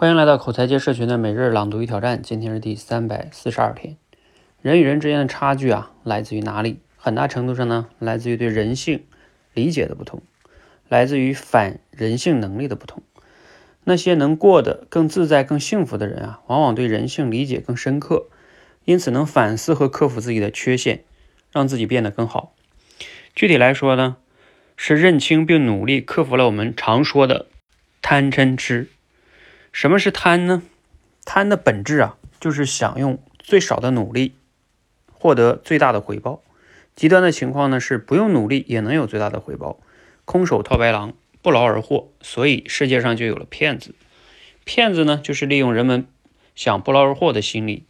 欢迎来到口才界社群的每日朗读与挑战，今天是第三百四十二天。人与人之间的差距啊，来自于哪里？很大程度上呢，来自于对人性理解的不同，来自于反人性能力的不同。那些能过得更自在、更幸福的人啊，往往对人性理解更深刻，因此能反思和克服自己的缺陷，让自己变得更好。具体来说呢，是认清并努力克服了我们常说的贪嗔痴。什么是贪呢？贪的本质啊，就是想用最少的努力获得最大的回报。极端的情况呢，是不用努力也能有最大的回报，空手套白狼，不劳而获。所以世界上就有了骗子。骗子呢，就是利用人们想不劳而获的心理，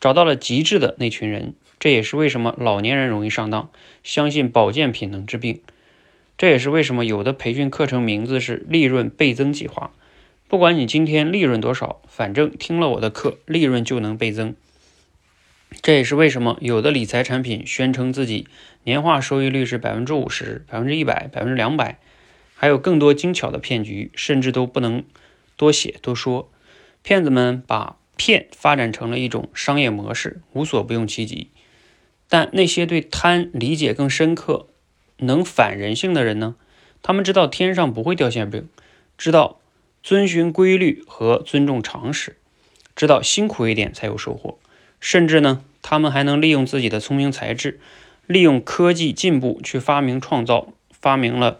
找到了极致的那群人。这也是为什么老年人容易上当，相信保健品能治病。这也是为什么有的培训课程名字是利润倍增计划。不管你今天利润多少，反正听了我的课，利润就能倍增。这也是为什么有的理财产品宣称自己年化收益率是百分之五十、百分之一百、百分之两百，还有更多精巧的骗局，甚至都不能多写多说。骗子们把骗发展成了一种商业模式，无所不用其极。但那些对贪理解更深刻、能反人性的人呢？他们知道天上不会掉馅饼，知道。遵循规律和尊重常识，知道辛苦一点才有收获。甚至呢，他们还能利用自己的聪明才智，利用科技进步去发明创造，发明了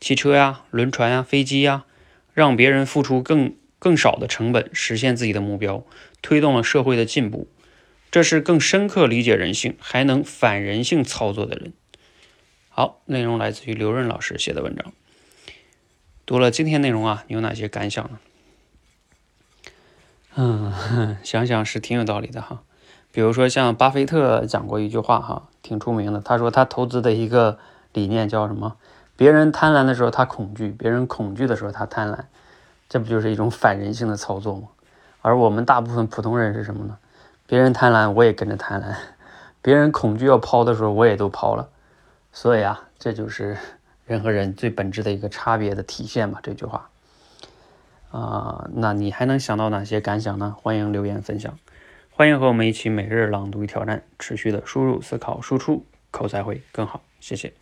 汽车呀、轮船呀、飞机呀，让别人付出更更少的成本实现自己的目标，推动了社会的进步。这是更深刻理解人性，还能反人性操作的人。好，内容来自于刘润老师写的文章。读了今天内容啊，你有哪些感想呢？嗯，想想是挺有道理的哈。比如说像巴菲特讲过一句话哈，挺出名的。他说他投资的一个理念叫什么？别人贪婪的时候他恐惧，别人恐惧的时候他贪婪。这不就是一种反人性的操作吗？而我们大部分普通人是什么呢？别人贪婪我也跟着贪婪，别人恐惧要抛的时候我也都抛了。所以啊，这就是。人和人最本质的一个差别的体现吧，这句话啊，那你还能想到哪些感想呢？欢迎留言分享，欢迎和我们一起每日朗读与挑战，持续的输入、思考、输出，口才会更好。谢谢。